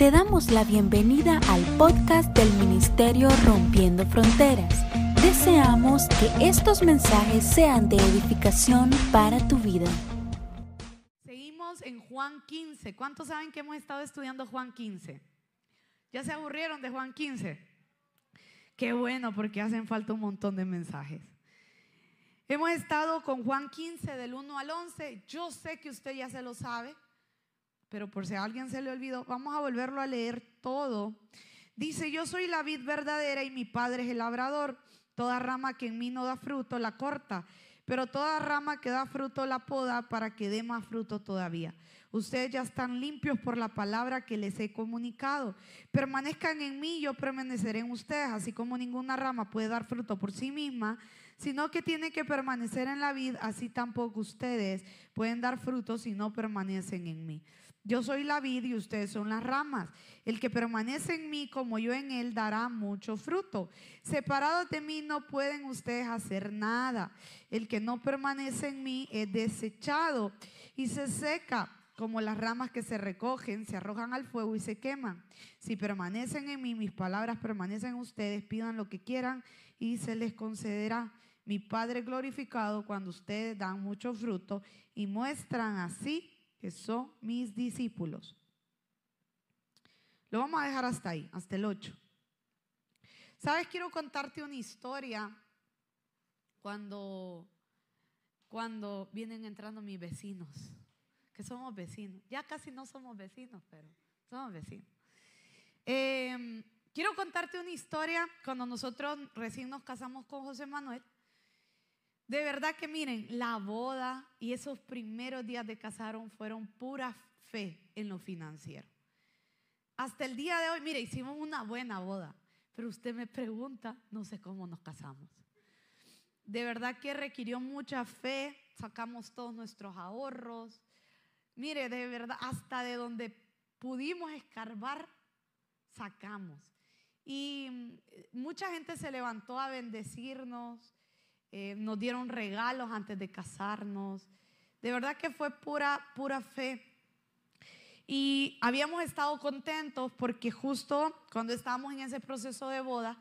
Te damos la bienvenida al podcast del Ministerio Rompiendo Fronteras. Deseamos que estos mensajes sean de edificación para tu vida. Seguimos en Juan 15. ¿Cuántos saben que hemos estado estudiando Juan 15? ¿Ya se aburrieron de Juan 15? Qué bueno, porque hacen falta un montón de mensajes. Hemos estado con Juan 15 del 1 al 11. Yo sé que usted ya se lo sabe, pero por si a alguien se le olvidó, vamos a volverlo a leer todo. Dice, yo soy la vid verdadera y mi padre es el labrador. Toda rama que en mí no da fruto la corta, pero toda rama que da fruto la poda para que dé más fruto todavía. Ustedes ya están limpios por la palabra que les he comunicado. Permanezcan en mí, yo permaneceré en ustedes, así como ninguna rama puede dar fruto por sí misma sino que tiene que permanecer en la vid, así tampoco ustedes pueden dar frutos si no permanecen en mí. Yo soy la vid y ustedes son las ramas. El que permanece en mí como yo en él dará mucho fruto. Separados de mí no pueden ustedes hacer nada. El que no permanece en mí es desechado y se seca como las ramas que se recogen, se arrojan al fuego y se queman. Si permanecen en mí, mis palabras permanecen en ustedes, pidan lo que quieran y se les concederá mi Padre glorificado cuando ustedes dan mucho fruto y muestran así que son mis discípulos. Lo vamos a dejar hasta ahí, hasta el 8. ¿Sabes? Quiero contarte una historia cuando, cuando vienen entrando mis vecinos, que somos vecinos. Ya casi no somos vecinos, pero somos vecinos. Em, quiero contarte una historia cuando nosotros recién nos casamos con José Manuel. De verdad que miren, la boda y esos primeros días de casaron fueron pura fe en lo financiero. Hasta el día de hoy, mire, hicimos una buena boda, pero usted me pregunta, no sé cómo nos casamos. De verdad que requirió mucha fe, sacamos todos nuestros ahorros. Mire, de verdad, hasta de donde pudimos escarbar, sacamos. Y mm, mucha gente se levantó a bendecirnos. Eh, nos dieron regalos antes de casarnos. De verdad que fue pura, pura fe. Y habíamos estado contentos porque justo cuando estábamos en ese proceso de boda,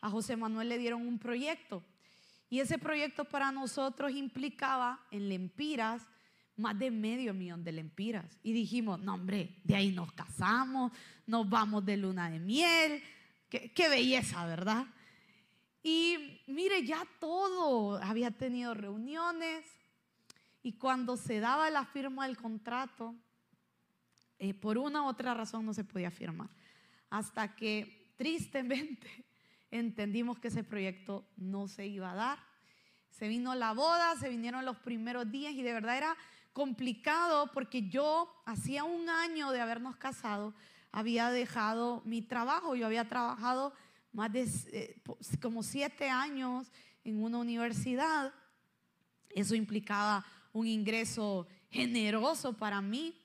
a José Manuel le dieron un proyecto. Y ese proyecto para nosotros implicaba en lempiras más de medio millón de lempiras. Y dijimos, no hombre, de ahí nos casamos, nos vamos de luna de miel. Qué, qué belleza, ¿verdad? Y mire, ya todo, había tenido reuniones y cuando se daba la firma del contrato, eh, por una u otra razón no se podía firmar. Hasta que tristemente entendimos que ese proyecto no se iba a dar. Se vino la boda, se vinieron los primeros días y de verdad era complicado porque yo hacía un año de habernos casado, había dejado mi trabajo, yo había trabajado más de eh, como siete años en una universidad. Eso implicaba un ingreso generoso para mí,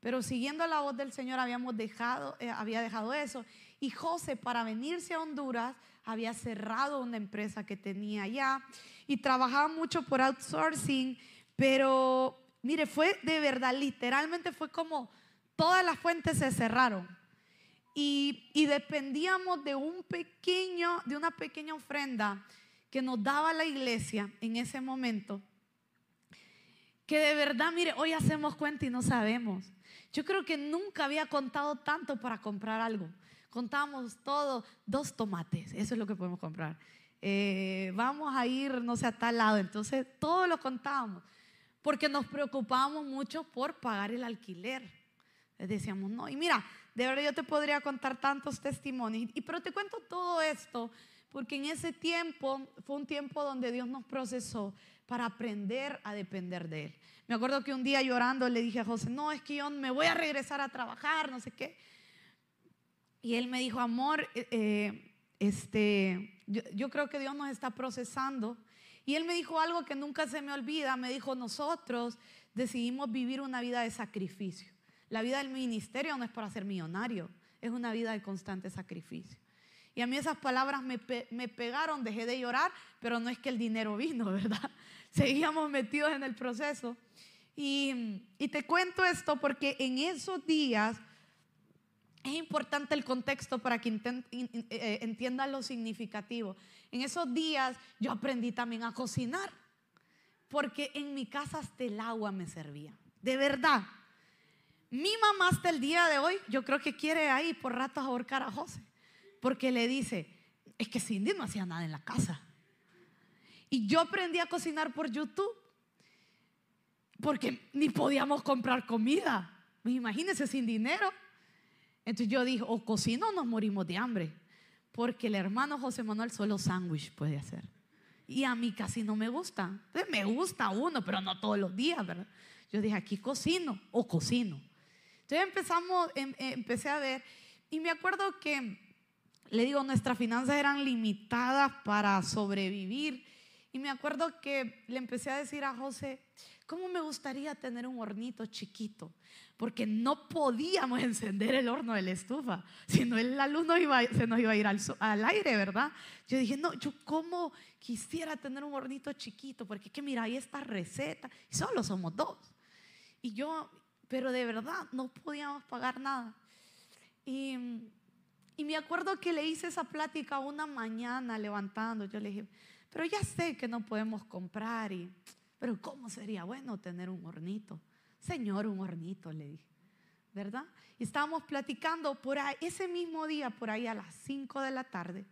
pero siguiendo la voz del Señor habíamos dejado, eh, había dejado eso. Y José, para venirse a Honduras, había cerrado una empresa que tenía allá y trabajaba mucho por outsourcing, pero mire, fue de verdad, literalmente fue como todas las fuentes se cerraron y, dependíamos de un pequeño, de una pequeña ofrenda que nos daba la iglesia en ese momento. Que de verdad, mire, hoy hacemos cuenta y no sabemos. Yo creo que nunca había contado tanto para comprar algo. Contábamos todo, dos tomates, eso es lo que podemos comprar. Eh, vamos a ir, no sé, a tal lado. Entonces, todo lo contábamos, porque nos preocupábamos mucho por pagar el alquiler. Les decíamos, no, y mira, de verdad yo te podría contar tantos testimonios, y, pero te cuento todo esto porque en ese tiempo fue un tiempo donde Dios nos procesó para aprender a depender de Él. Me acuerdo que un día llorando le dije a José, no, es que yo me voy a regresar a trabajar, no sé qué. Y él me dijo, amor, eh, eh, este, yo, yo creo que Dios nos está procesando. Y él me dijo algo que nunca se me olvida, me dijo, nosotros decidimos vivir una vida de sacrificio. La vida del ministerio no es para ser millonario, es una vida de constante sacrificio. Y a mí esas palabras me, pegaron, dejé de llorar, pero no es que el dinero vino, ¿verdad? Seguíamos metidos en el proceso. Y, y te cuento esto porque en esos días es importante el contexto para que eh, entienda lo significativo. En esos días yo aprendí también a cocinar, porque en mi casa hasta el agua me servía. De verdad. Mi mamá hasta el día de hoy, yo creo que quiere ahí por ratos ahorcar a José, porque le dice, es que Cindy no hacía nada en la casa. Y yo aprendí a cocinar por YouTube, porque ni podíamos comprar comida. Imagínense sin dinero. Entonces yo dije, o cocino o nos morimos de hambre, porque el hermano José Manuel solo sándwich puede hacer. Y a mí casi no me gusta. Entonces me gusta uno, pero no todos los días, ¿verdad? Yo dije, aquí cocino o cocino. Entonces empezamos, em, eh, empecé a ver y me acuerdo que, le digo, nuestras finanzas eran limitadas para sobrevivir. Y me acuerdo que le empecé a decir a José, ¿cómo me gustaría tener un hornito chiquito? Porque no podíamos encender el horno de la estufa, si no la luz iba, se nos iba a ir al, al, aire, ¿verdad? Yo dije, no, yo cómo quisiera tener un hornito chiquito, porque que mira, ahí está receta, y solo somos dos. Y yo, pero de verdad no podíamos pagar nada. Y, y me acuerdo que le hice esa plática una mañana levantando. Yo le dije, pero ya sé que no podemos comprar, y, pero ¿cómo sería bueno tener un hornito? Señor, un hornito, le dije, ¿verdad? Y estábamos platicando por ahí, ese mismo día, por ahí a las 5 de la tarde,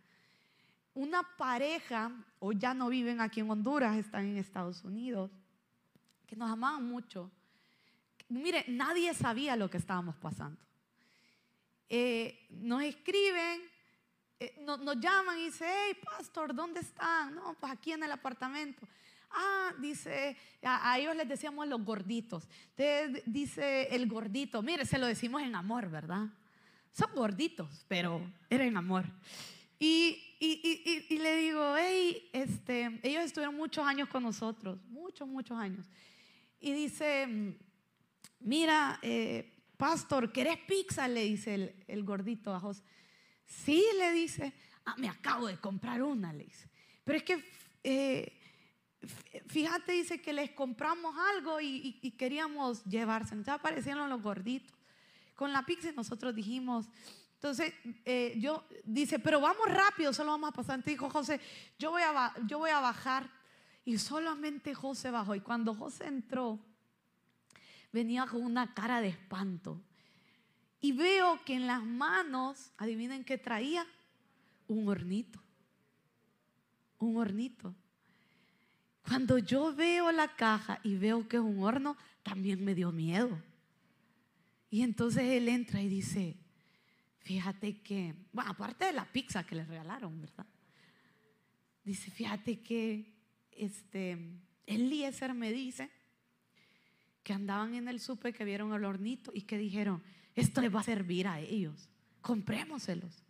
una pareja, o ya no viven aquí en Honduras, están en Estados Unidos, que nos amaban mucho, mire, nadie sabía lo que estábamos pasando. Eh, nos escriben, eh, nos llaman y dicen, hey, pastor, ¿dónde están? No, pues aquí en el apartamento. Ah, dice, a, ellos les decíamos los gorditos. Entonces dice el gordito, mire, se lo decimos en amor, ¿verdad? Son gorditos, pero era en amor. Y, y, y, y, le digo, hey, este, ellos estuvieron muchos años con nosotros, muchos, muchos años. Y dice, mira, eh, pastor, ¿querés pizza? Le dice el, gordito a José. Sí, le dice, ah, me acabo de comprar una, le dice. Pero es que, eh, fíjate, dice que les compramos algo y, queríamos llevarse. Entonces aparecieron los gorditos. Con la pizza nosotros dijimos, entonces eh, yo dice, pero vamos rápido, solo vamos a pasar. Entonces dijo José, yo voy a, yo voy a bajar. Y solamente José bajó. Y cuando José entró, venía con una cara de espanto. Y veo que en las manos, adivinen qué traía, un hornito. Un hornito. Cuando yo veo la caja y veo que es un horno, también me dio miedo. Y entonces él entra y dice, fíjate que, bueno, aparte de la pizza que le regalaron, ¿verdad? Dice, fíjate que este, Eliezer me dice que andaban en el súper, que vieron el hornito y que dijeron, esto les va a servir a ellos, comprémoselos.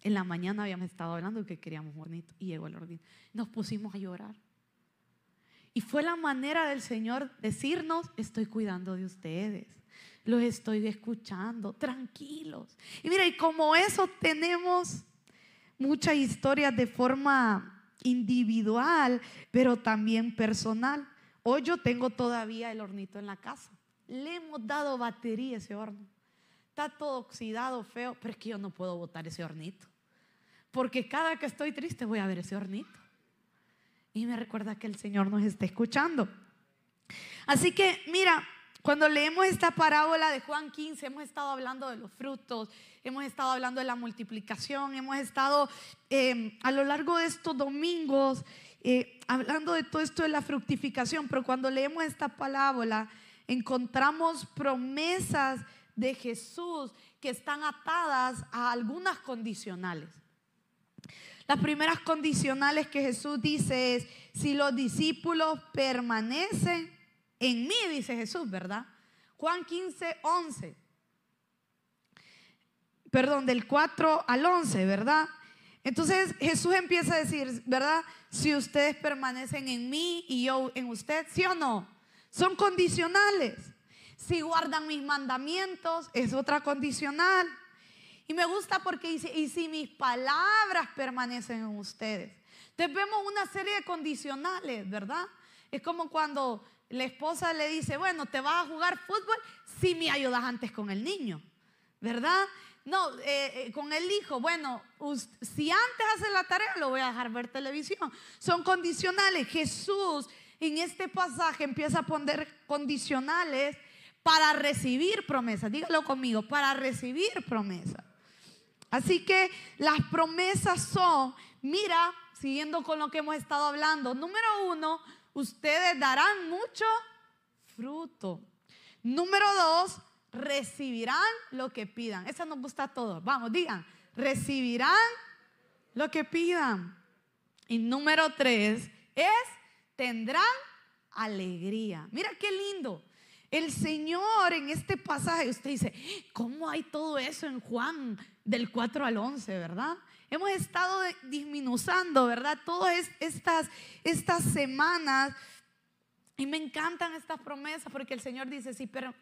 En la mañana habíamos estado hablando que queríamos hornito y llegó el hornito. Nos pusimos a llorar. Y fue la manera del Señor decirnos, estoy cuidando de ustedes, los estoy escuchando, tranquilos. Y mira, y como eso tenemos muchas historias de forma individual, pero también personal. Hoy yo tengo todavía el hornito en la casa. Le hemos dado batería a ese horno. Está todo oxidado, feo, pero es que yo no puedo botar ese hornito. Porque cada que estoy triste voy a ver ese hornito. Y me recuerda que el Señor nos está escuchando. Así que, mira, cuando leemos esta parábola de Juan 15, hemos estado hablando de los frutos, hemos estado hablando de la multiplicación, hemos estado eh, a lo largo de estos domingos eh, hablando de todo esto de la fructificación, pero cuando leemos esta palabra encontramos promesas de Jesús que están atadas a algunas condicionales. Las primeras condicionales que Jesús dice es, si los discípulos permanecen en mí, dice Jesús, ¿verdad? Juan 15, 11. Perdón, del 4 al 11, ¿verdad? Entonces Jesús empieza a decir, ¿verdad? Si ustedes permanecen en mí y yo en usted, ¿sí o no? Son condicionales. Si guardan mis mandamientos, es otra condicional. Y me gusta porque dice, y si mis palabras permanecen en ustedes. Entonces vemos una serie de condicionales, ¿verdad? Es como cuando la esposa le dice, bueno, te vas a jugar fútbol si me ayudas antes con el niño. ¿verdad? No, eh, eh, con el hijo, bueno, si antes hace la tarea, lo voy a dejar ver televisión. Son condicionales. Jesús en este pasaje empieza a poner condicionales para recibir promesas. Dígalo conmigo, para recibir promesas. Así que las promesas son, mira, siguiendo con lo que hemos estado hablando, número uno, ustedes darán mucho fruto. Número dos, recibirán lo que pidan. Esa nos gusta a todos. Vamos, digan, recibirán lo que pidan. Y número tres es, tendrán alegría. Mira qué lindo. El Señor en este pasaje, usted dice, ¿cómo hay todo eso en Juan del 4 al 11, verdad? Hemos estado disminuyendo, ¿verdad? Todas estas, estas semanas y me encantan estas promesas porque el Señor dice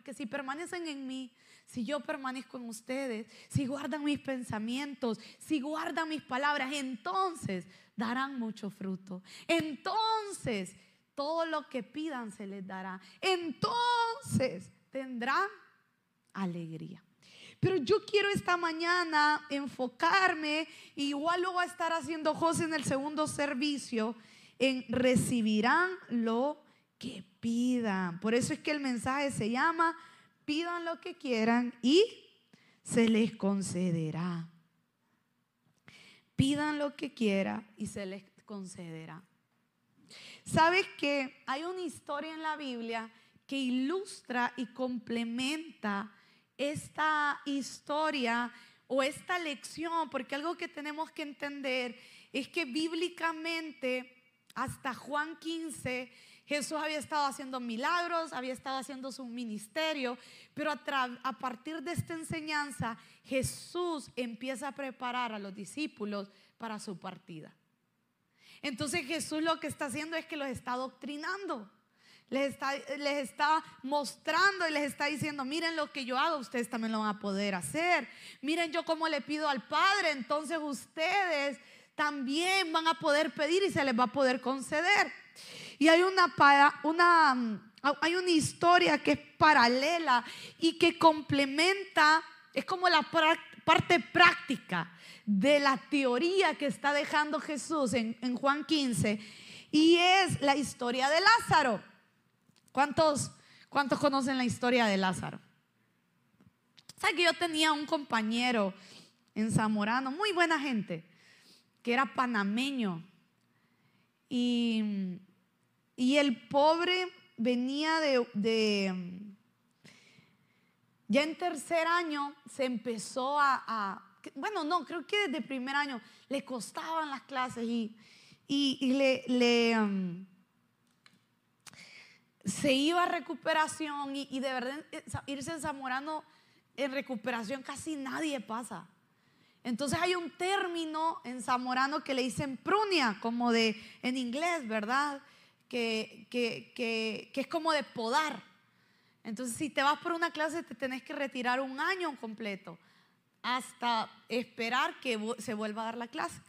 que si permanecen en mí, si yo permanezco en ustedes, si guardan mis pensamientos, si guardan mis palabras, entonces darán mucho fruto. Entonces todo lo que pidan se les dará. Entonces tendrán alegría. Pero yo quiero esta mañana enfocarme, igual lo va a estar haciendo José en el segundo servicio, en recibirán lo que pidan. Por eso es que el mensaje se llama, pidan lo que quieran y se les concederá. Pidan lo que quieran y se les concederá. ¿Sabes que hay una historia en la Biblia que ilustra y complementa esta historia o esta lección? Porque algo que tenemos que entender es que bíblicamente hasta Juan 15 Jesús había estado haciendo milagros, había estado haciendo su ministerio, pero a, partir de esta enseñanza Jesús empieza a preparar a los discípulos para su partida. Entonces Jesús lo que está haciendo es que los está doctrinando. Les está, les está, mostrando y les está diciendo, miren lo que yo hago, ustedes también lo van a poder hacer. Miren yo cómo le pido al Padre, entonces ustedes también van a poder pedir y se les va a poder conceder. Y hay una, una, mm, hay una historia que es paralela y que complementa, es como la parte práctica de la teoría que está dejando Jesús en, Juan 15 y es la historia de Lázaro. ¿Cuántos, ¿Cuántos conocen la historia de Lázaro? ¿Sabes que yo tenía un compañero en Zamorano, muy buena gente, que era panameño? Y y el pobre venía de, ya en tercer año se empezó a, bueno, no, creo que desde primer año le costaban las clases y, y, le, um, se iba a recuperación y, y, de verdad eh, irse Zamorano en recuperación casi nadie pasa. Entonces hay un término en zamorano que le dicen prunia, como de en inglés, ¿verdad? que, es como de podar. Entonces, si te vas por una clase, te tenés que retirar un año completo hasta esperar que se vuelva a dar la clase.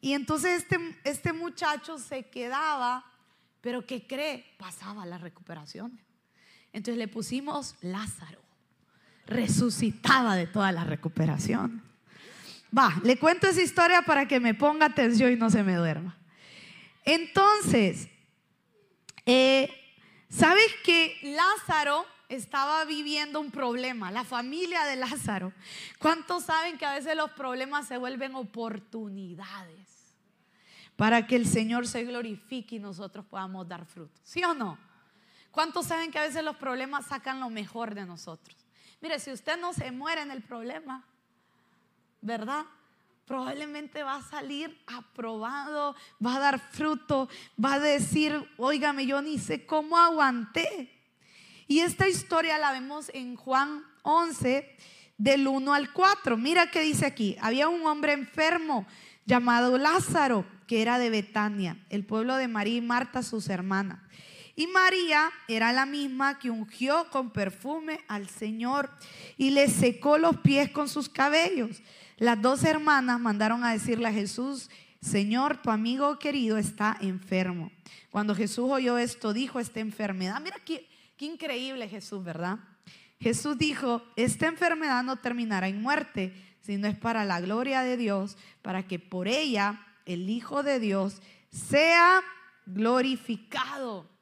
Y entonces este, este muchacho se quedaba, pero ¿qué cree? Pasaba la recuperación. Entonces le pusimos Lázaro. Resucitaba de toda la recuperación. Va, le cuento esa historia para que me ponga atención y no se me duerma. Entonces, eh, ¿Sabes que Lázaro estaba viviendo un problema? La familia de Lázaro. ¿Cuántos saben que a veces los problemas se vuelven oportunidades para que el Señor se glorifique y nosotros podamos dar fruto? ¿Sí o no? ¿Cuántos saben que a veces los problemas sacan lo mejor de nosotros? Mire, si usted no se muere en el problema, ¿verdad? probablemente va a salir aprobado, va a dar fruto, va a decir, óigame, yo ni sé cómo aguanté. Y esta historia la vemos en Juan 11, del 1 al 4. Mira qué dice aquí. Había un hombre enfermo llamado Lázaro, que era de Betania, el pueblo de María y Marta, sus hermanas. Y María era la misma que ungió con perfume al Señor y le secó los pies con sus cabellos. Las dos hermanas mandaron a decirle a Jesús, Señor, tu amigo querido está enfermo. Cuando Jesús oyó esto, dijo esta enfermedad. Mira qué, increíble Jesús, ¿verdad? Jesús dijo, esta enfermedad no terminará en muerte, sino es para la gloria de Dios, para que por ella el Hijo de Dios sea glorificado.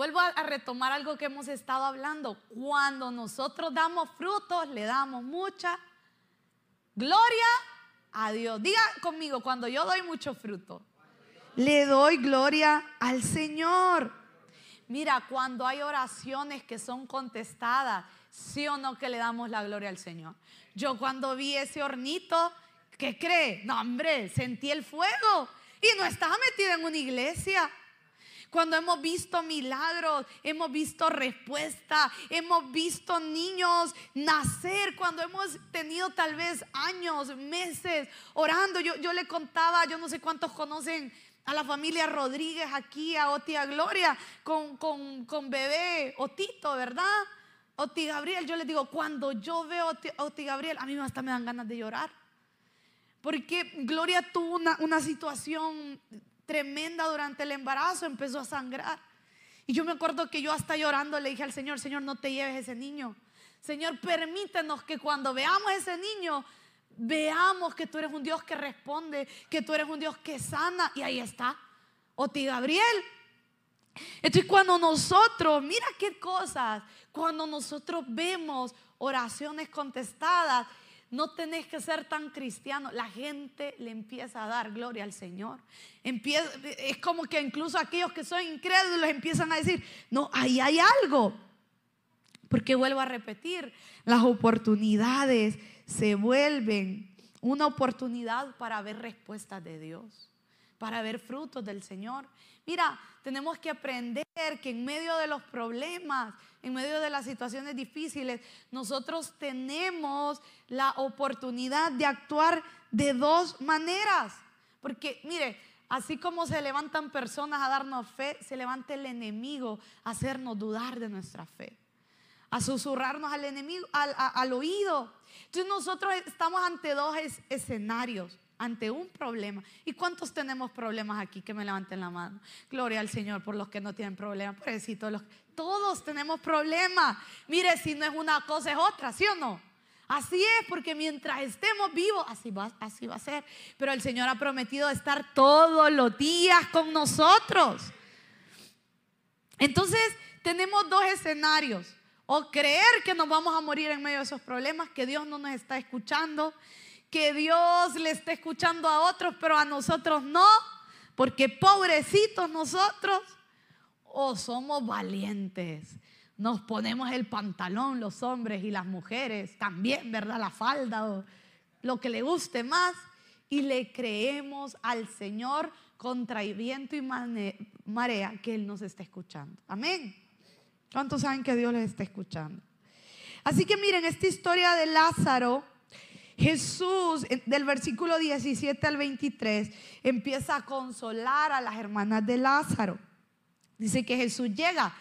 Vuelvo a, retomar algo que hemos estado hablando. Cuando nosotros damos frutos, le damos mucha gloria a Dios. Diga conmigo, cuando yo doy mucho fruto, le doy gloria al Señor. Mira, cuando hay oraciones que son contestadas, sí o no que le damos la gloria al Señor. Yo cuando vi ese hornito, ¿qué cree? No, hombre, sentí el fuego y no estaba metida en una iglesia. Cuando hemos visto milagros, hemos visto respuesta, hemos visto niños nacer, cuando hemos tenido tal vez años, meses orando. Yo, yo le contaba, yo no sé cuántos conocen a la familia Rodríguez aquí, a Oti a Gloria, con, con, bebé Otito, ¿verdad? Oti Gabriel, yo les digo, cuando yo veo a Oti, Gabriel, a mí hasta me dan ganas de llorar. Porque Gloria tuvo una, situación tremenda durante el embarazo, empezó a sangrar. Y yo me acuerdo que yo hasta llorando le dije al Señor, Señor, no te lleves ese niño. Señor, permítenos que cuando veamos ese niño, veamos que tú eres un Dios que responde, que tú eres un Dios que sana. Y ahí está, Oti Gabriel. Entonces cuando nosotros, mira qué cosas, cuando nosotros vemos oraciones contestadas, no tenés que ser tan cristiano. La gente le empieza a dar gloria al Señor. es como que incluso aquellos que son incrédulos empiezan a decir, no, ahí hay algo. Porque vuelvo a repetir, las oportunidades se vuelven una oportunidad para ver respuestas de Dios, para ver frutos del Señor. Mira, tenemos que aprender que en medio de los problemas, en medio de las situaciones difíciles, nosotros tenemos la oportunidad de actuar de dos maneras. Porque, mire, así como se levantan personas a darnos fe, se levanta el enemigo a hacernos dudar de nuestra fe a susurrarnos al enemigo, al, oído. Entonces nosotros estamos ante dos escenarios, ante un problema. ¿Y cuántos tenemos problemas aquí? Que me levanten la mano. Gloria al Señor por los que no tienen problemas. Los, todos tenemos problemas. Mire, si no es una cosa es otra, ¿sí o no? Así es, porque mientras estemos vivos, así va, así va a ser. Pero el Señor ha prometido estar todos los días con nosotros. Entonces, tenemos dos escenarios o creer que nos vamos a morir en medio de esos problemas, que Dios no nos está escuchando, que Dios le está escuchando a otros, pero a nosotros no, porque pobrecitos nosotros, o somos valientes. Nos ponemos el pantalón los hombres y las mujeres, también, ¿verdad? La falda o lo que le guste más, y le creemos al Señor contra viento y marea que Él nos está escuchando. Amén. ¿Cuántos saben que Dios les está escuchando? Así que miren, esta historia de Lázaro, Jesús, del versículo 17 al 23, empieza a consolar a las hermanas de Lázaro. Dice que Jesús llega,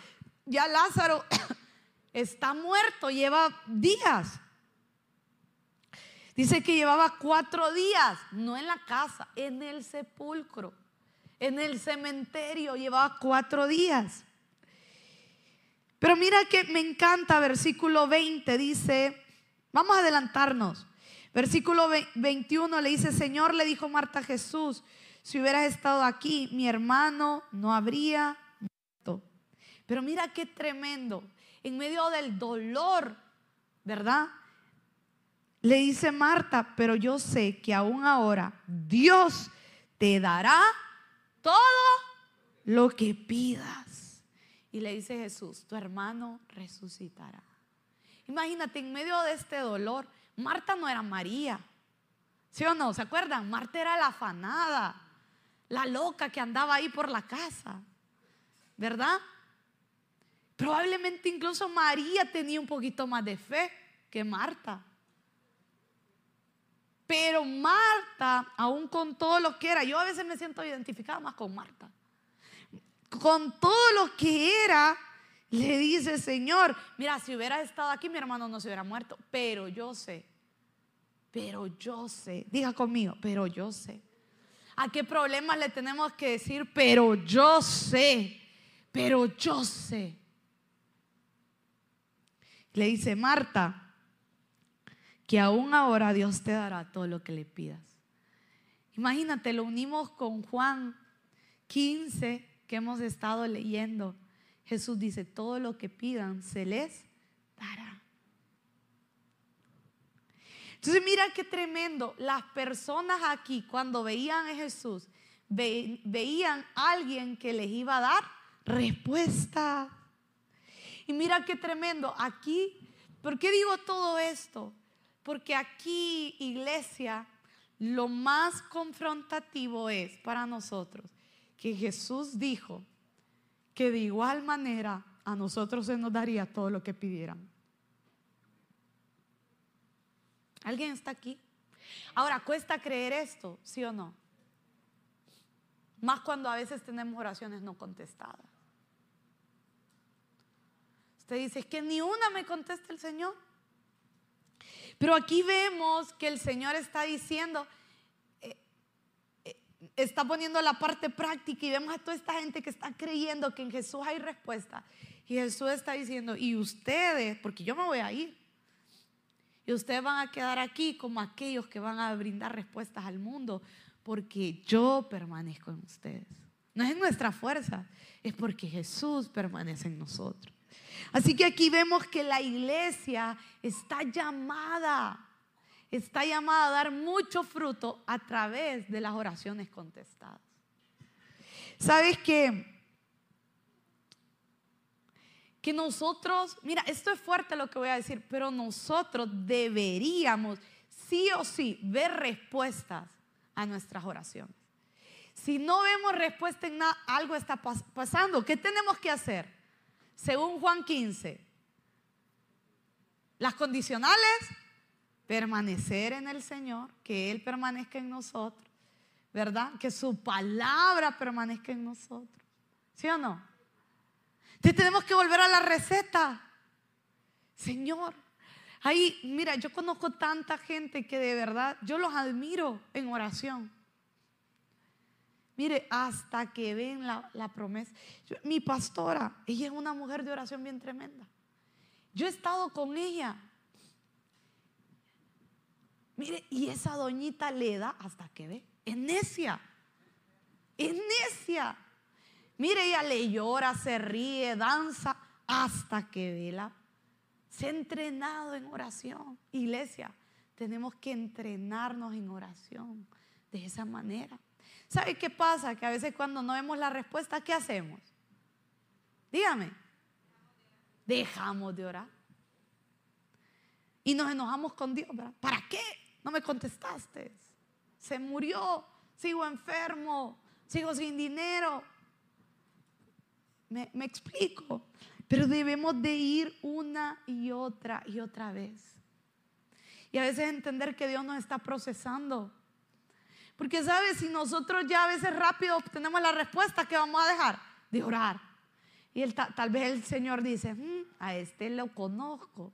ya Lázaro está muerto, lleva días. Dice que llevaba cuatro días, no en la casa, en el sepulcro, en el cementerio, llevaba cuatro días. Pero mira que me encanta, versículo 20 dice, vamos a adelantarnos. Versículo 21 le dice, Señor, le dijo Marta a Jesús, si hubieras estado aquí, mi hermano no habría. Pero mira qué tremendo, en medio del dolor, ¿verdad? Le dice Marta, pero yo sé que aún ahora Dios te dará todo lo que pidas. Y le dice Jesús, tu hermano resucitará. Imagínate, en medio de este dolor, Marta no era María. ¿Sí o no? ¿Se acuerdan? Marta era la afanada, la loca que andaba ahí por la casa. ¿Verdad? Probablemente incluso María tenía un poquito más de fe que Marta. Pero Marta, aún con todo lo que era, yo a veces me siento identificada más con Marta con todo lo que era, le dice, Señor, mira, si hubiera estado aquí, mi hermano no se hubiera muerto, pero yo sé, pero yo sé, diga conmigo, pero yo sé. ¿A qué problemas le tenemos que decir, pero yo sé, pero yo sé? Le dice, Marta, que aún ahora Dios te dará todo lo que le pidas. Imagínate, lo unimos con Juan 15 que hemos estado leyendo. Jesús dice, todo lo que pidan se les dará. Entonces mira qué tremendo. Las personas aquí cuando veían a Jesús, veían a alguien que les iba a dar respuesta. Y mira qué tremendo. Aquí, ¿por qué digo todo esto? Porque aquí, iglesia, lo más confrontativo es para nosotros que Jesús dijo que de igual manera a nosotros se nos daría todo lo que pidieran. ¿Alguien está aquí? Ahora, ¿cuesta creer esto? ¿Sí o no? Más cuando a veces tenemos oraciones no contestadas. Usted dice, que ni una me contesta el Señor. Pero aquí vemos que el Señor está diciendo, eh, eh, está poniendo la parte práctica y vemos a toda esta gente que está creyendo que en Jesús hay respuesta. Y Jesús está diciendo, y ustedes, porque yo me voy a ir, y ustedes van a quedar aquí como aquellos que van a brindar respuestas al mundo, porque yo permanezco en ustedes. No es nuestra fuerza, es porque Jesús permanece en nosotros. Así que aquí vemos que la iglesia está llamada, está llamada a dar mucho fruto a través de las oraciones contestadas. ¿Sabes qué? Que nosotros, mira, esto es fuerte lo que voy a decir, pero nosotros deberíamos sí o sí ver respuestas a nuestras oraciones. Si no vemos respuesta en nada, algo está pasando. ¿Qué tenemos que hacer? Según Juan 15. Las condicionales, permanecer en el Señor, que Él permanezca en nosotros, ¿verdad? Que su palabra permanezca en nosotros. ¿Sí o no? Entonces tenemos que volver a la receta. Señor, ahí, mira, yo conozco tanta gente que de verdad, yo los admiro en oración. Mire, hasta que ven la, promesa. mi pastora, ella es una mujer de oración bien tremenda. Yo he estado con ella. Mire, y esa doñita le da hasta que ve. Es necia. Es necia. Mire, ella le llora, se ríe, danza, hasta que ve la. Se ha entrenado en oración. Iglesia, tenemos que entrenarnos en oración de esa manera. ¿Sabe qué pasa? Que a veces cuando no vemos la respuesta, ¿qué hacemos? Dígame. Dejamos de orar. Y nos enojamos con Dios. ¿Para qué? No me contestaste. Se murió, sigo enfermo, sigo sin dinero. Me, me explico. Pero debemos de ir una y otra y otra vez. Y a veces entender que Dios nos está procesando porque, ¿sabes? Si nosotros ya a veces rápido obtenemos la respuesta, ¿qué vamos a dejar? De orar. Y tal vez el Señor dice, mm, a este lo conozco.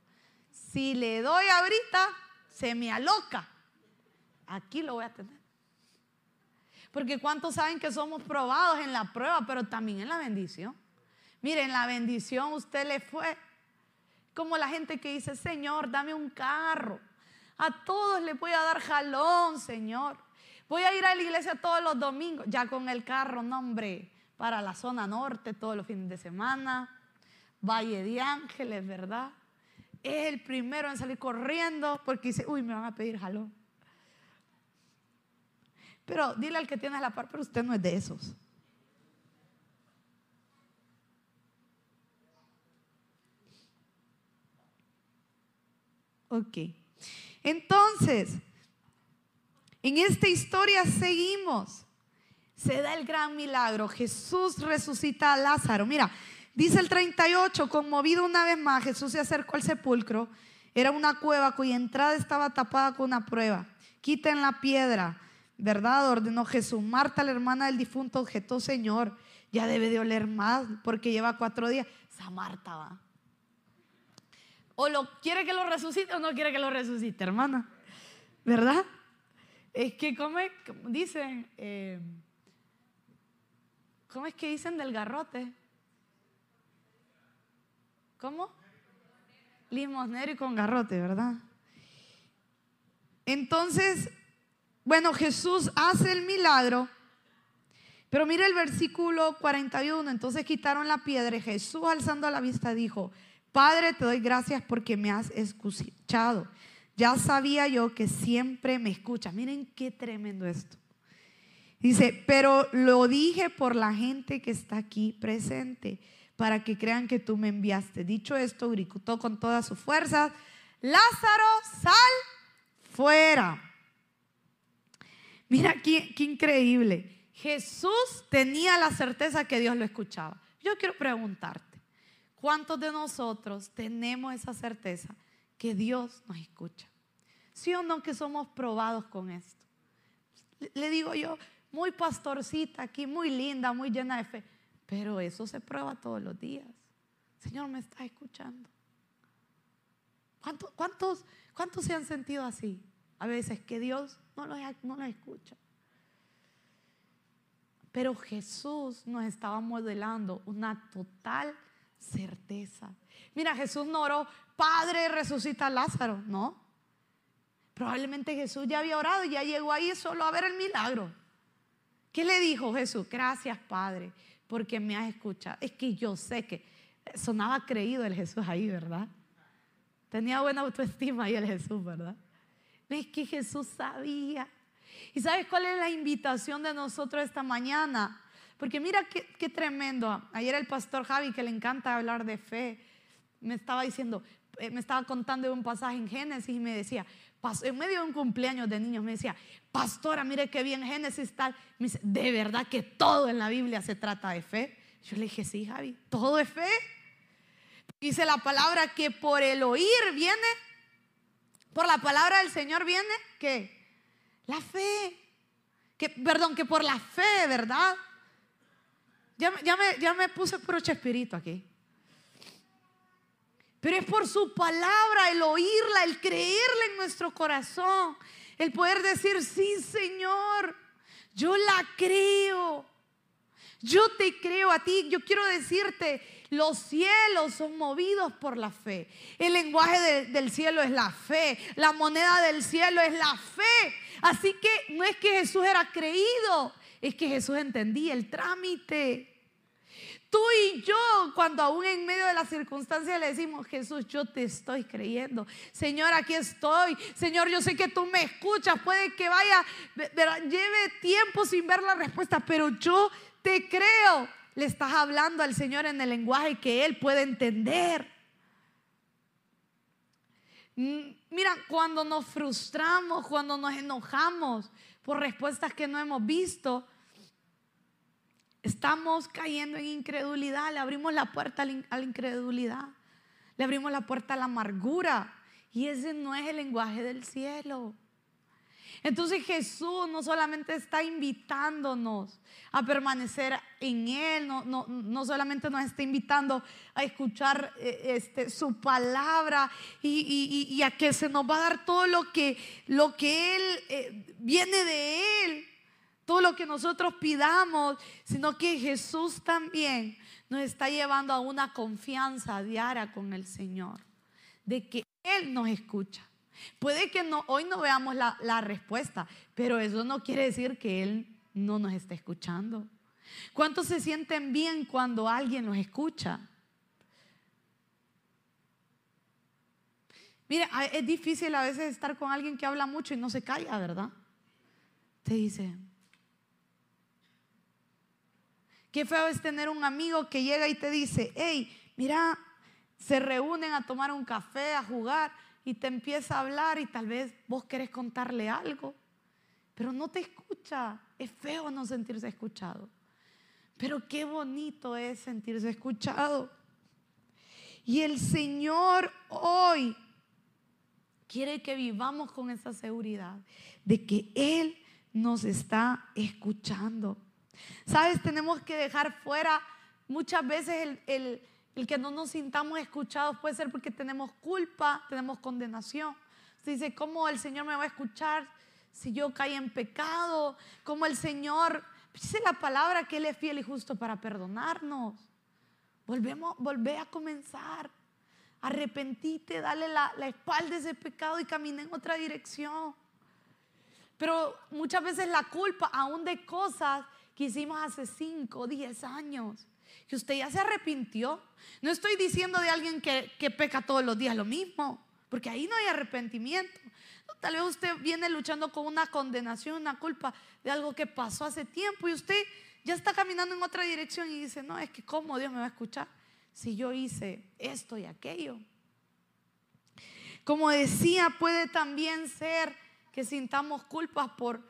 Si le doy ahorita, se me aloca. Aquí lo voy a tener. Porque ¿cuántos saben que somos probados en la prueba, pero también en la bendición? Miren, la bendición usted le fue. Como la gente que dice, Señor, dame un carro. A todos le voy a dar jalón, Señor. Voy a ir a la iglesia todos los domingos, ya con el carro, nombre, para la zona norte todos los fines de semana. Valle de Ángeles, ¿verdad? Es el primero en salir corriendo porque dice, uy, me van a pedir jalón. Pero dile al que tiene la par, pero usted no es de esos. Ok. Entonces, en esta historia seguimos. Se da el gran milagro. Jesús resucita a Lázaro. Mira, dice el 38, conmovido una vez más, Jesús se acercó al sepulcro. Era una cueva cuya entrada estaba tapada con una prueba. Quiten la piedra, ¿verdad? Ordenó Jesús. Marta, la hermana del difunto, objetó, Señor, ya debe de oler más porque lleva cuatro días. Esa Marta va. O lo quiere que lo resucite o no quiere que lo resucite, hermana. ¿Verdad? Es que, ¿cómo dicen? Eh, ¿Cómo es que dicen del garrote? ¿Cómo? limosnero y con garrote, ¿verdad? Entonces, bueno, Jesús hace el milagro, pero mire el versículo 41, entonces quitaron la piedra y Jesús alzando la vista dijo, Padre, te doy gracias porque me has escuchado. Ya sabía yo que siempre me escuchas. Miren qué tremendo esto. Dice, pero lo dije por la gente que está aquí presente, para que crean que tú me enviaste. Dicho esto, gritó con todas sus fuerzas, Lázaro, sal fuera. Mira qué, qué increíble. Jesús tenía la certeza que Dios lo escuchaba. Yo quiero preguntarte, ¿cuántos de nosotros tenemos esa certeza que Dios nos escucha? ¿Sí o no que somos probados con esto? Le digo yo, muy pastorcita aquí, muy linda, muy llena de fe. Pero eso se prueba todos los días. Señor, me está escuchando. ¿Cuántos, cuántos, cuántos se han sentido así? A veces que Dios no los, escucha. Pero Jesús nos estaba modelando una total certeza. Mira, Jesús no oró, Padre, resucita a Lázaro, no. Probablemente Jesús ya había orado y ya llegó ahí solo a ver el milagro. ¿Qué le dijo Jesús? Gracias, Padre, porque me has escuchado. Es que yo sé que sonaba creído el Jesús ahí, ¿verdad? Tenía buena autoestima ahí el Jesús, ¿verdad? Es que Jesús sabía. ¿Y sabes cuál es la invitación de nosotros esta mañana? Porque mira qué, tremendo. Ayer el pastor Javi, que le encanta hablar de fe, me estaba diciendo, eh, me estaba contando un pasaje en Génesis y me decía, en medio de un cumpleaños de niños, me decía, pastora, mire qué bien Génesis tal. Me dice, ¿de verdad que todo en la Biblia se trata de fe? Yo le dije, sí, Javi, todo es fe. Dice la palabra que por el oír viene, por la palabra del Señor viene, ¿qué? La fe. Que, perdón, que por la fe, ¿verdad? Ya, ya, me, ya me puse puro aquí. Pero es por su palabra, el oírla, el creerla en nuestro corazón, el poder decir, sí Señor, yo la creo. Yo te creo a ti. Yo quiero decirte, los cielos son movidos por la fe. El lenguaje del cielo es la fe. La moneda del cielo es la fe. Así que no es que Jesús era creído, es que Jesús entendía el trámite. Tú y yo, cuando aún en medio de las circunstancias le decimos, Jesús, yo te estoy creyendo. Señor, aquí estoy. Señor, yo sé que tú me escuchas. Puede que vaya, lleve tiempo sin ver la respuesta, pero yo te creo. Le estás hablando al Señor en el lenguaje que Él puede entender. Mm, mira, cuando nos frustramos, cuando nos enojamos por respuestas que no hemos visto, Estamos cayendo en incredulidad, le abrimos la puerta a la incredulidad, le abrimos la puerta a la amargura y ese no es el lenguaje del cielo. Entonces Jesús no solamente está invitándonos a permanecer en Él, no, no, solamente nos está invitando a escuchar eh, este, su palabra y, a que se nos va a dar todo lo que, lo que Él eh, viene de Él todo lo que nosotros pidamos, sino que Jesús también nos está llevando a una confianza diaria con el Señor, de que Él nos escucha. Puede que hoy no veamos la, respuesta, pero eso no quiere decir que Él no nos esté escuchando. ¿Cuántos se sienten bien cuando alguien nos escucha? Mire, es difícil a veces estar con alguien que habla mucho y no se calla, ¿verdad? Te dice, Qué feo es tener un amigo que llega y te dice, hey, mira, se reúnen a tomar un café, a jugar, y te empieza a hablar y tal vez vos querés contarle algo, pero no te escucha. Es feo no sentirse escuchado. Pero qué bonito es sentirse escuchado. Y el Señor hoy quiere que vivamos con esa seguridad de que Él nos está escuchando. Sabes, tenemos que dejar fuera muchas veces el, que no nos sintamos escuchados puede ser porque tenemos culpa, tenemos condenación. Se dice, ¿cómo el Señor me va a escuchar si yo caí en pecado? ¿Cómo el Señor, dice la palabra que Él es fiel y justo para perdonarnos? Volvemos, volvé a comenzar arrepentite, dale la, la espalda a ese pecado y camina en otra dirección. Pero muchas veces la culpa, aún de cosas que hicimos hace 5, 10 años, que usted ya se arrepintió. No estoy diciendo de alguien que, que peca todos los días lo mismo, porque ahí no hay arrepentimiento. Tal vez usted viene luchando con una condenación, una culpa de algo que pasó hace tiempo y usted ya está caminando en otra dirección y dice, no, es que cómo Dios me va a escuchar si yo hice esto y aquello. Como decía, puede también ser que sintamos culpas por,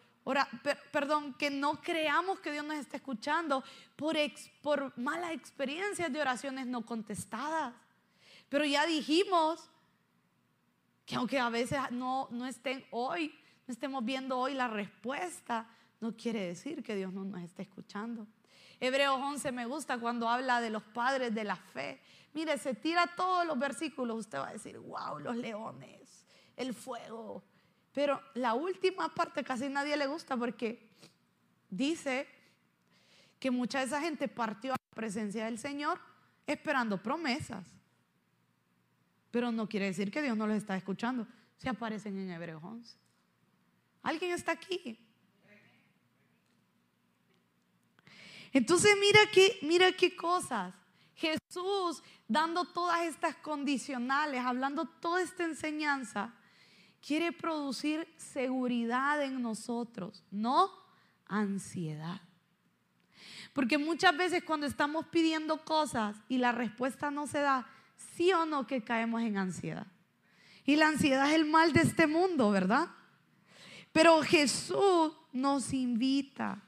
perdón, que no creamos que Dios nos esté escuchando por, por malas experiencias de oraciones no contestadas. Pero ya dijimos que aunque a veces no, no estén hoy, no estemos viendo hoy la respuesta, no quiere decir que Dios no nos esté escuchando. Hebreos 11 me gusta cuando habla de los padres de la fe. Mire, se tira todos los versículos, usted va a decir, wow, los leones, el fuego, pero la última parte casi nadie le gusta porque dice que mucha de esa gente partió a la presencia del Señor esperando promesas. Pero no quiere decir que Dios no los está escuchando. Se aparecen en Hebreos 11. ¿Alguien está aquí? Entonces mira qué, mira qué cosas. Jesús dando todas estas condicionales, hablando toda esta enseñanza, quiere producir seguridad en nosotros, no ansiedad. Porque muchas veces cuando estamos pidiendo cosas y la respuesta no se da, sí o no que caemos en ansiedad. Y la ansiedad es el mal de este mundo, ¿verdad? Pero Jesús nos invita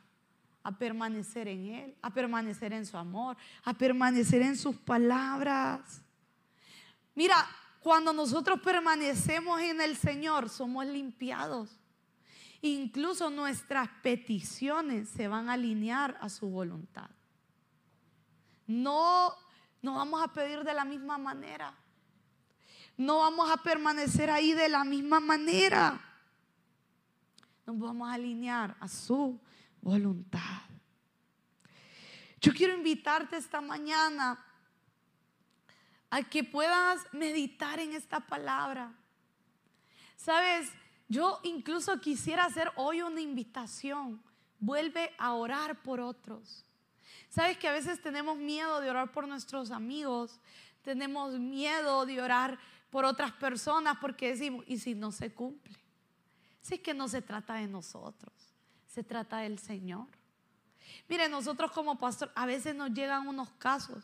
a permanecer en Él, a permanecer en su amor, a permanecer en sus palabras. Mira, cuando nosotros permanecemos en el Señor, somos limpiados. Incluso nuestras peticiones se van a alinear a su voluntad. No, no vamos a pedir de la misma manera. No vamos a permanecer ahí de la misma manera. Nos vamos a alinear a su voluntad. Yo quiero invitarte esta mañana a que puedas meditar en esta palabra. Sabes, yo incluso quisiera hacer hoy una invitación. Vuelve a orar por otros. Sabes que a veces tenemos miedo de orar por nuestros amigos, tenemos miedo de orar por otras personas porque decimos, ¿y si no se cumple? Si es que no se trata de nosotros, se trata del Señor. Mire, nosotros como pastor a veces nos llegan unos casos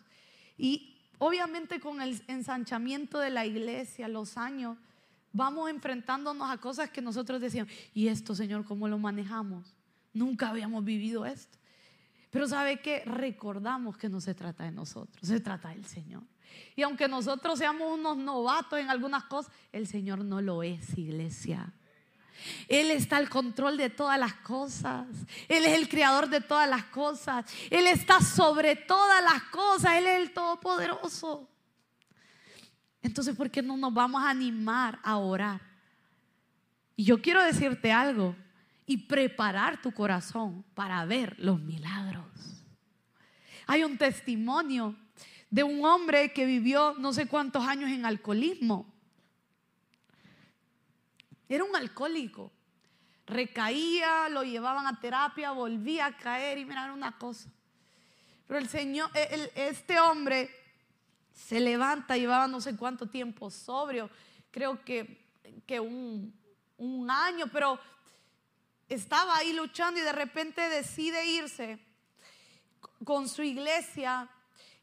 y Obviamente con el ensanchamiento de la iglesia, los años, vamos enfrentándonos a cosas que nosotros decíamos, ¿y esto, Señor, cómo lo manejamos? Nunca habíamos vivido esto. Pero sabe que recordamos que no se trata de nosotros, se trata del Señor. Y aunque nosotros seamos unos novatos en algunas cosas, el Señor no lo es, iglesia. Él está al control de todas las cosas. Él es el creador de todas las cosas. Él está sobre todas las cosas. Él es el todopoderoso. Entonces, ¿por qué no nos vamos a animar a orar? Y yo quiero decirte algo y preparar tu corazón para ver los milagros. Hay un testimonio de un hombre que vivió no sé cuántos años en alcoholismo era un alcohólico. Recaía, lo llevaban a terapia, volvía a caer y mirar una cosa. Pero el Señor, e, este hombre se levanta, llevaba no sé cuánto tiempo sobrio, creo que, que un, año, pero estaba ahí luchando y de repente decide irse con su iglesia.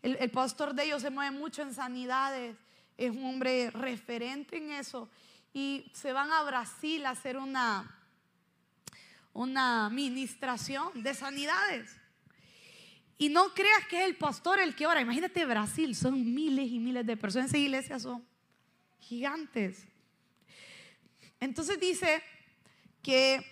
El, pastor de ellos se mueve mucho en sanidades, es un hombre referente en eso y se van a Brasil a hacer una, una administración de sanidades. Y no creas que es el pastor el que ora. Imagínate Brasil, son miles y miles de personas. Esa iglesia son gigantes. Entonces dice que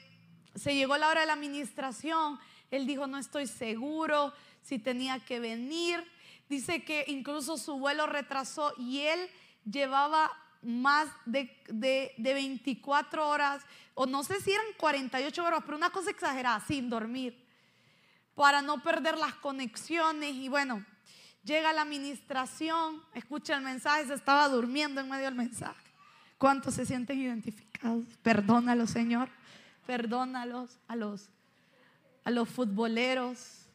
se llegó la hora de la administración. Él dijo, no estoy seguro si tenía que venir. Dice que incluso su vuelo retrasó y él llevaba más de, de, 24 horas, o no sé si eran 48 horas, pero una cosa exagerada, sin dormir, para no perder las conexiones. Y bueno, Llega la administración, escucha el mensaje, se estaba durmiendo en medio del mensaje. ¿Cuántos se sienten identificados? Perdónalos, Señor. Perdónalos a los, a los futboleros.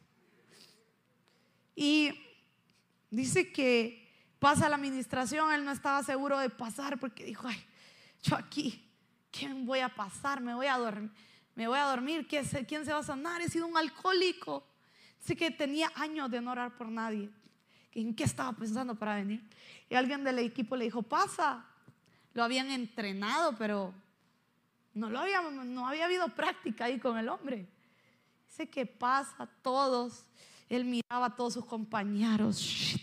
Y dice que pasa la administración, él no estaba seguro de pasar porque dijo, ay, yo aquí, ¿quién voy a pasar? Me voy a dormir. Me voy a dormir. ¿Quién se va a sanar? He sido un alcohólico. Dice que tenía años de no orar por nadie. ¿En qué estaba pensando para venir? Y alguien del equipo le dijo, pasa. Lo habían entrenado, pero no, lo había, no había habido práctica ahí con el hombre. Dice que pasa todos. Él miraba a todos sus compañeros.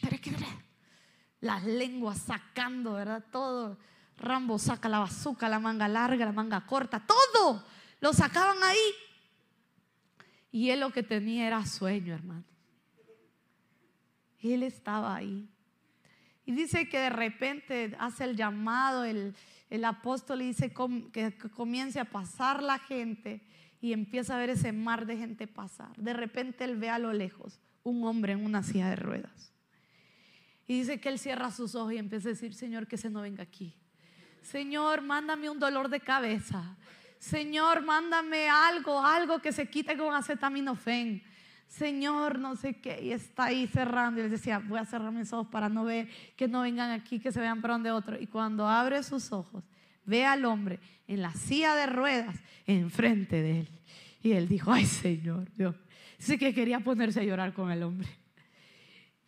Las lenguas sacando, ¿verdad? Todo. Rambo saca la bazuca, la manga larga, la manga corta, todo. Lo sacaban ahí. Y él lo que tenía era sueño, hermano. Él estaba ahí. Y dice que de repente hace el llamado, el, apóstol dice que comience a pasar la gente y empieza a ver ese mar de gente pasar. De repente él ve a lo lejos un hombre en una silla de ruedas. Y dice que él cierra sus ojos y empieza a decir, Señor, que se no venga aquí. Señor, mándame un dolor de cabeza. Señor, mándame algo, algo que se quite con acetaminofén. Señor, no sé qué, y está ahí cerrando. Y les decía, voy a cerrar mis ojos para no ver que no vengan aquí, que se vean para donde otro. Y cuando abre sus ojos, ve al hombre en la silla de ruedas enfrente de él. Y él dijo, ay Señor, Dios. Dice que quería ponerse a llorar con el hombre.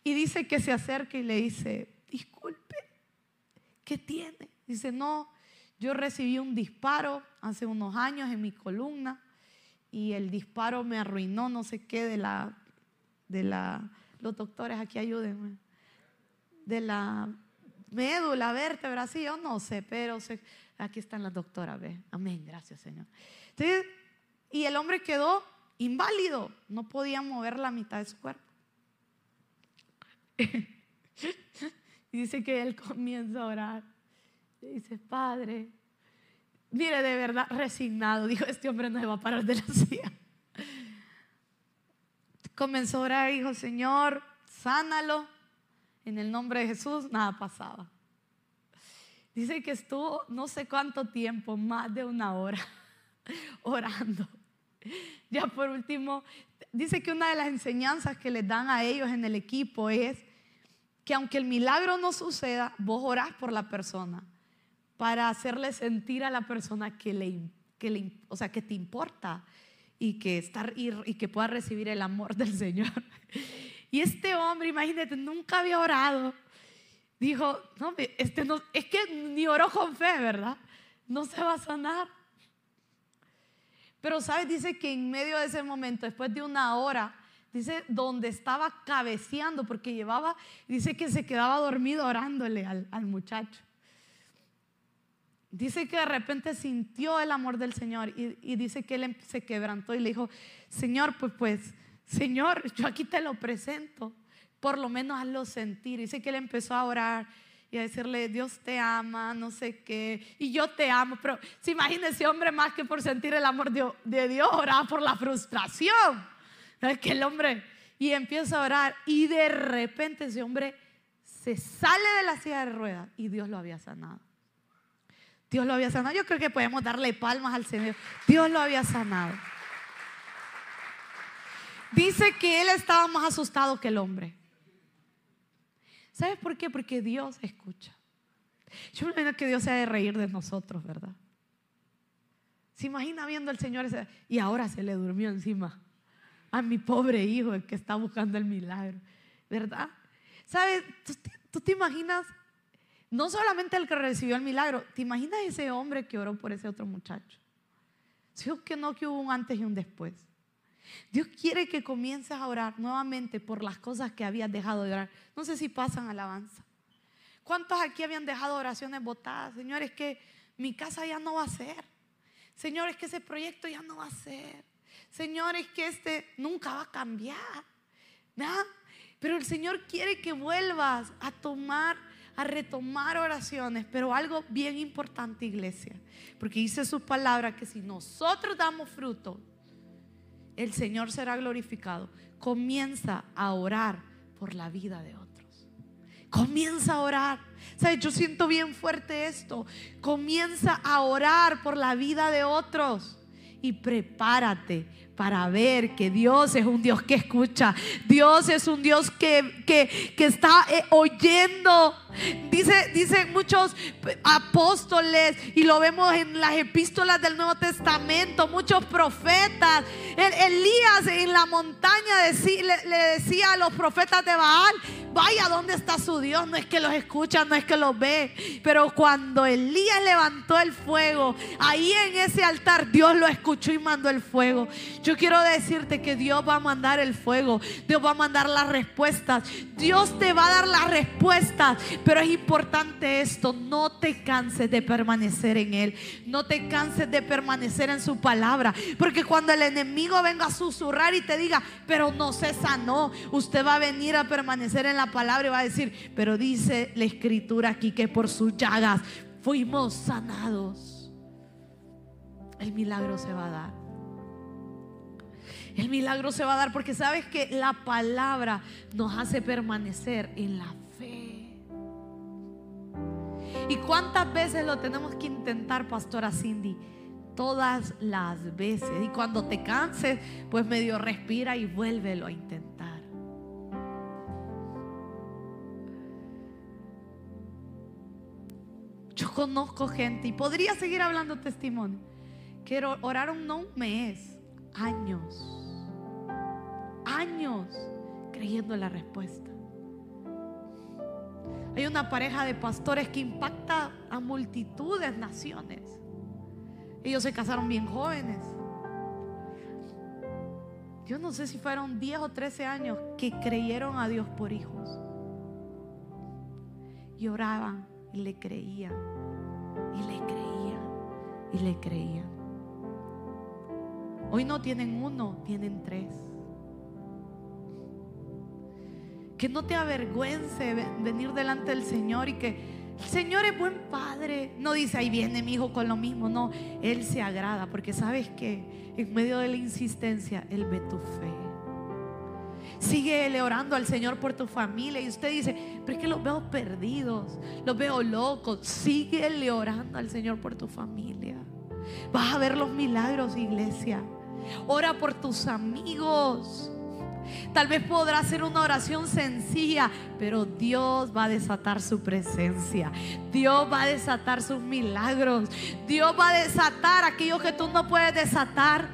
Y dice que se acerca y le dice, disculpe, ¿qué tiene? Dice, no, yo recibí un disparo hace unos años en mi columna y el disparo me arruinó no sé qué de la, de la, los doctores aquí ayúdenme, de la médula, vértebra, sí, yo no sé, pero aquí están las doctoras, ve, amén, gracias Señor. y el hombre quedó inválido, no podía mover la mitad de su cuerpo. dice que él comienza a orar. dice, Padre, Mire, de verdad, resignado. Dijo, este hombre no se va a parar de la silla. Comenzó a orar dijo, Señor, sánalo. En el nombre de Jesús, nada pasaba. Dice que estuvo no sé cuánto tiempo, más de una hora, orando. Ya por último, dice que una de las enseñanzas que les dan a ellos en el equipo es que aunque el milagro no suceda, vos orás por la persona para hacerle sentir a la persona que, le, que le, o sea, que te importa y que, estar, y, que pueda recibir el amor del Señor. Y este hombre, imagínate, nunca había orado. Dijo, no, este no, es que ni oró con fe, ¿verdad? No se va a sanar. Pero, ¿sabes? Dice que en medio de ese momento, después de una hora, dice, donde estaba cabeceando, porque llevaba, dice que se quedaba dormido orándole al, al muchacho. Dice que de repente sintió el amor del Señor y, dice que él em, se quebrantó y le dijo, Señor, pues, pues, Señor, yo aquí te lo presento, por lo menos hazlo sentir. Dice que él empezó a orar y a decirle, Dios te ama, no sé qué, y yo te amo. Pero se imagina ese hombre más que por sentir el amor de, Dios, oraba por la frustración. Es que el hombre, y empieza a orar y de repente ese hombre se sale de la silla de ruedas y Dios lo había sanado. Dios lo había sanado. Yo creo que podemos darle palmas al Señor. Dios lo había sanado. Dice que él estaba más asustado que el hombre. ¿Sabes por qué? Porque Dios escucha. Yo me imagino que Dios se ha de reír de nosotros, ¿verdad? Se imagina viendo al Señor y ahora se le durmió encima a mi pobre hijo, el que está buscando el milagro, ¿verdad? ¿Sabes? tú te imaginas no solamente el que recibió el milagro, ¿te imaginas ese hombre que oró por ese otro muchacho? ¿Sí que no que hubo un antes y un después? Dios quiere que comiences a orar nuevamente por las cosas que habías dejado de orar. No sé si pasan alabanza. ¿Cuántos aquí habían dejado oraciones votadas? Señor, es que mi casa ya no va a ser. Señor, es que ese proyecto ya no va a ser. Señor, es que este nunca va a cambiar. Pero el Señor quiere que vuelvas a tomar a retomar oraciones, pero algo bien importante, iglesia, porque dice su palabra que si nosotros damos fruto, el Señor será glorificado. Comienza a orar por la vida de otros. Comienza a orar. ¿Sabes? Yo siento bien fuerte esto. Comienza a orar por la vida de otros y prepárate para ver que Dios es un Dios que escucha. Dios es un Dios que, que, está eh, oyendo. Dice, dicen muchos apóstoles y lo vemos en las epístolas del Nuevo Testamento, muchos profetas. Elías en la montaña le decía a los profetas de Baal, vaya, ¿dónde está su Dios? No es que los escucha, no es que los ve. Pero cuando Elías levantó el fuego, ahí en ese altar Dios lo escuchó y mandó el fuego. Yo quiero decirte que Dios va a mandar el fuego, Dios va a mandar las respuestas, Dios te va a dar las respuestas, pero es importante esto, no te canses de permanecer en Él, no te canses de permanecer en su palabra, porque cuando el enemigo venga a susurrar y te diga, pero no se sanó, usted va a venir a permanecer en la palabra y va a decir, pero dice la escritura aquí que por sus llagas fuimos sanados. El milagro se va a dar. El milagro se va a dar porque sabes que la palabra nos hace permanecer en la fe. ¿Y cuántas veces lo tenemos que intentar, pastora Cindy? Todas las veces. Y cuando te canses, pues medio respira y vuélvelo a intentar. Yo conozco gente y podría seguir hablando testimonio que oraron no un mes, años años creyendo la respuesta. Hay una pareja de pastores que impacta a multitudes, naciones. Ellos se casaron bien jóvenes. Yo no sé si fueron 10 o 13 años que creyeron a Dios por hijos. Y oraban y le creían. Y le creían. Y le creían. Hoy no tienen uno, tienen tres. Que no te avergüence venir delante del Señor y que el Señor es buen padre. No dice, ahí viene mi hijo con lo mismo. No, Él se agrada porque sabes que en medio de la insistencia, Él ve tu fe. Sigue orando al Señor por tu familia. Y usted dice, pero es que los veo perdidos, los veo locos. Sigue orando al Señor por tu familia. Vas a ver los milagros, iglesia. Ora por tus amigos. Tal vez podrá ser una oración sencilla, pero Dios va a desatar su presencia. Dios va a desatar sus milagros. Dios va a desatar aquello que tú no puedes desatar.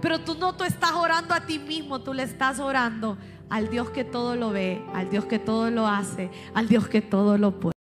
Pero tú no tú estás orando a ti mismo, tú le estás orando al Dios que todo lo ve, al Dios que todo lo hace, al Dios que todo lo puede.